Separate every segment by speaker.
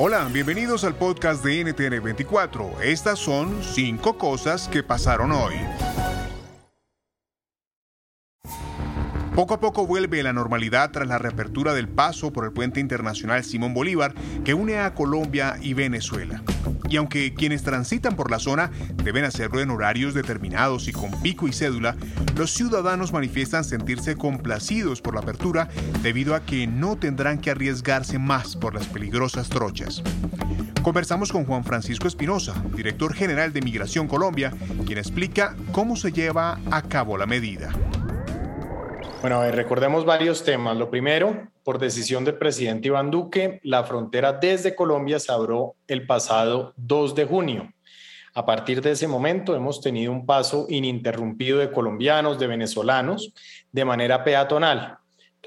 Speaker 1: Hola, bienvenidos al podcast de NTN24. Estas son cinco cosas que pasaron hoy. Poco a poco vuelve la normalidad tras la reapertura del paso por el puente internacional Simón Bolívar que une a Colombia y Venezuela. Y aunque quienes transitan por la zona deben hacerlo en horarios determinados y con pico y cédula, los ciudadanos manifiestan sentirse complacidos por la apertura debido a que no tendrán que arriesgarse más por las peligrosas trochas. Conversamos con Juan Francisco Espinosa, director general de Migración Colombia, quien explica cómo se lleva a cabo la medida.
Speaker 2: Bueno, recordemos varios temas. Lo primero, por decisión del presidente Iván Duque, la frontera desde Colombia se abrió el pasado 2 de junio. A partir de ese momento hemos tenido un paso ininterrumpido de colombianos, de venezolanos, de manera peatonal.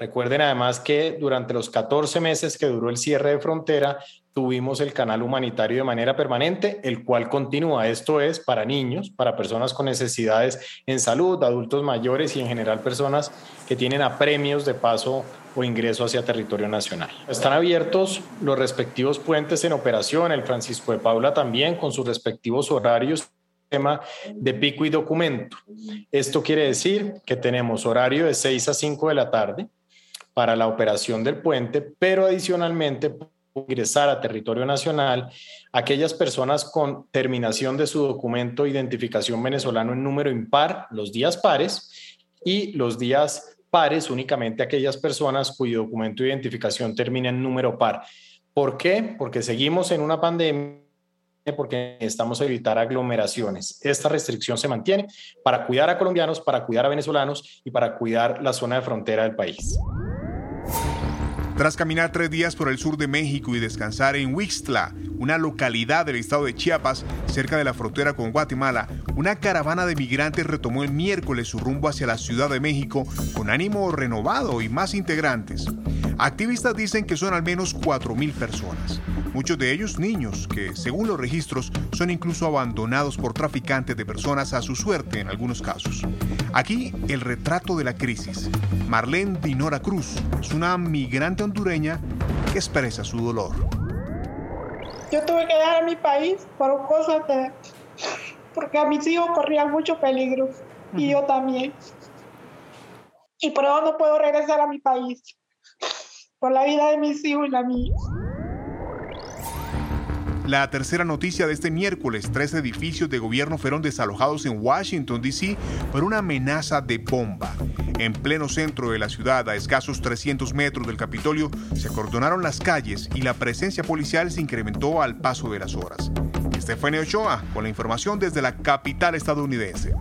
Speaker 2: Recuerden además que durante los 14 meses que duró el cierre de frontera, tuvimos el canal humanitario de manera permanente, el cual continúa. Esto es para niños, para personas con necesidades en salud, adultos mayores y en general personas que tienen apremios de paso o ingreso hacia territorio nacional. Están abiertos los respectivos puentes en operación, el Francisco de Paula también con sus respectivos horarios tema de pico y documento. Esto quiere decir que tenemos horario de 6 a 5 de la tarde para la operación del puente, pero adicionalmente ingresar a territorio nacional aquellas personas con terminación de su documento de identificación venezolano en número impar, los días pares, y los días pares únicamente aquellas personas cuyo documento de identificación termina en número par. ¿Por qué? Porque seguimos en una pandemia porque necesitamos evitar aglomeraciones. Esta restricción se mantiene para cuidar a colombianos, para cuidar a venezolanos y para cuidar la zona de frontera del país.
Speaker 1: Tras caminar tres días por el sur de México y descansar en Huixtla, una localidad del estado de Chiapas, cerca de la frontera con Guatemala, una caravana de migrantes retomó el miércoles su rumbo hacia la Ciudad de México con ánimo renovado y más integrantes. Activistas dicen que son al menos 4.000 personas muchos de ellos niños que, según los registros, son incluso abandonados por traficantes de personas a su suerte en algunos casos. Aquí el retrato de la crisis. Marlene Dinora Cruz es una migrante hondureña que expresa su dolor.
Speaker 3: Yo tuve que dejar a mi país por cosas de... porque a mis hijos corrían mucho peligro y yo también. Y por eso no puedo regresar a mi país, por la vida de mis hijos y la mía.
Speaker 1: La tercera noticia de este miércoles, tres edificios de gobierno fueron desalojados en Washington, D.C. por una amenaza de bomba. En pleno centro de la ciudad, a escasos 300 metros del Capitolio, se acordonaron las calles y la presencia policial se incrementó al paso de las horas. Estefania Ochoa, con la información desde la capital estadounidense.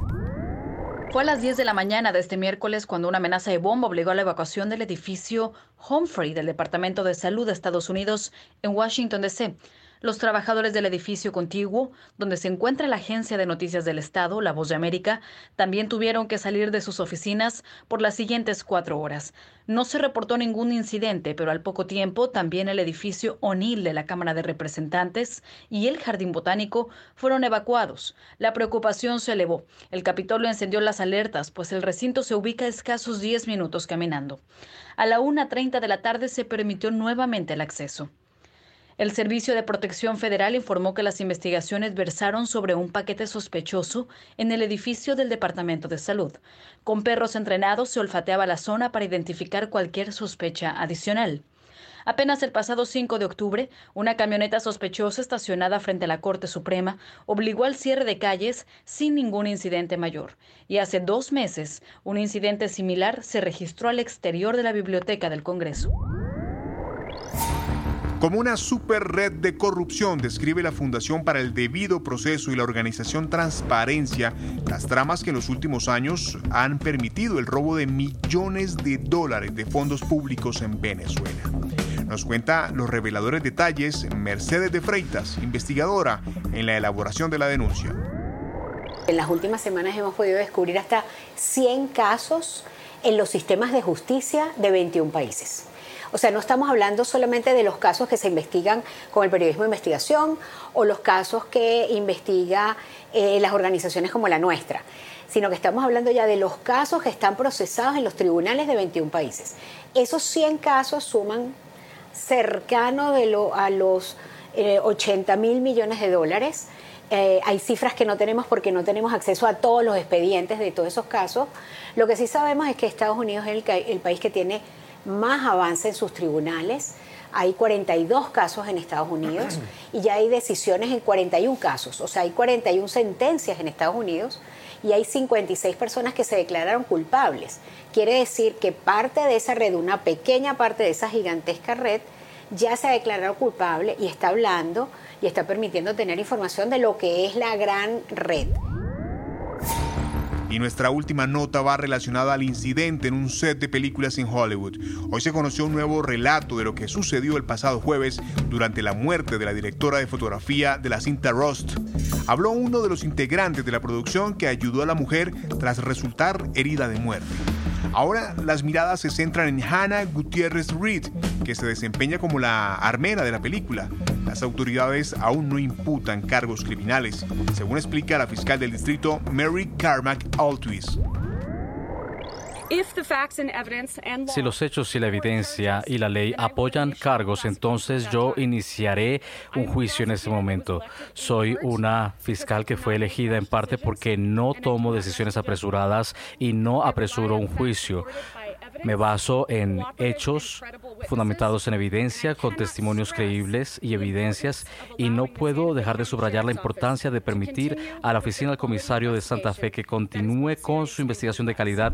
Speaker 4: Fue a las 10 de la mañana de este miércoles cuando una amenaza de bomba obligó a la evacuación del edificio Humphrey del Departamento de Salud de Estados Unidos en Washington, D.C. Los trabajadores del edificio contiguo, donde se encuentra la agencia de noticias del Estado, La Voz de América, también tuvieron que salir de sus oficinas por las siguientes cuatro horas. No se reportó ningún incidente, pero al poco tiempo también el edificio O'Neill de la Cámara de Representantes y el Jardín Botánico fueron evacuados. La preocupación se elevó. El Capitolio encendió las alertas, pues el recinto se ubica a escasos 10 minutos caminando. A la 1.30 de la tarde se permitió nuevamente el acceso. El Servicio de Protección Federal informó que las investigaciones versaron sobre un paquete sospechoso en el edificio del Departamento de Salud. Con perros entrenados se olfateaba la zona para identificar cualquier sospecha adicional. Apenas el pasado 5 de octubre, una camioneta sospechosa estacionada frente a la Corte Suprema obligó al cierre de calles sin ningún incidente mayor. Y hace dos meses, un incidente similar se registró al exterior de la Biblioteca del Congreso.
Speaker 1: Como una super red de corrupción, describe la Fundación para el Debido Proceso y la organización Transparencia las tramas que en los últimos años han permitido el robo de millones de dólares de fondos públicos en Venezuela. Nos cuenta los reveladores detalles Mercedes de Freitas, investigadora en la elaboración de la denuncia.
Speaker 5: En las últimas semanas hemos podido descubrir hasta 100 casos en los sistemas de justicia de 21 países. O sea, no estamos hablando solamente de los casos que se investigan con el periodismo de investigación o los casos que investiga eh, las organizaciones como la nuestra, sino que estamos hablando ya de los casos que están procesados en los tribunales de 21 países. Esos 100 casos suman cercano a los 80 eh, mil millones de dólares. Eh, hay cifras que no tenemos porque no tenemos acceso a todos los expedientes de todos esos casos. Lo que sí sabemos es que Estados Unidos es el país que tiene más avance en sus tribunales. Hay 42 casos en Estados Unidos y ya hay decisiones en 41 casos. O sea, hay 41 sentencias en Estados Unidos y hay 56 personas que se declararon culpables. Quiere decir que parte de esa red, una pequeña parte de esa gigantesca red, ya se ha declarado culpable y está hablando y está permitiendo tener información de lo que es la gran red.
Speaker 1: Y nuestra última nota va relacionada al incidente en un set de películas en Hollywood. Hoy se conoció un nuevo relato de lo que sucedió el pasado jueves durante la muerte de la directora de fotografía de la cinta Rust. Habló uno de los integrantes de la producción que ayudó a la mujer tras resultar herida de muerte. Ahora las miradas se centran en Hannah Gutiérrez Reed, que se desempeña como la armera de la película. Las autoridades aún no imputan cargos criminales, según explica la fiscal del distrito Mary Carmack Altwis.
Speaker 6: Si los hechos y la evidencia y la ley apoyan cargos, entonces yo iniciaré un juicio en ese momento. Soy una fiscal que fue elegida en parte porque no tomo decisiones apresuradas y no apresuro un juicio. Me baso en hechos fundamentados en evidencia, con testimonios creíbles y evidencias, y no puedo dejar de subrayar la importancia de permitir a la oficina del comisario de Santa Fe que continúe con su investigación de calidad.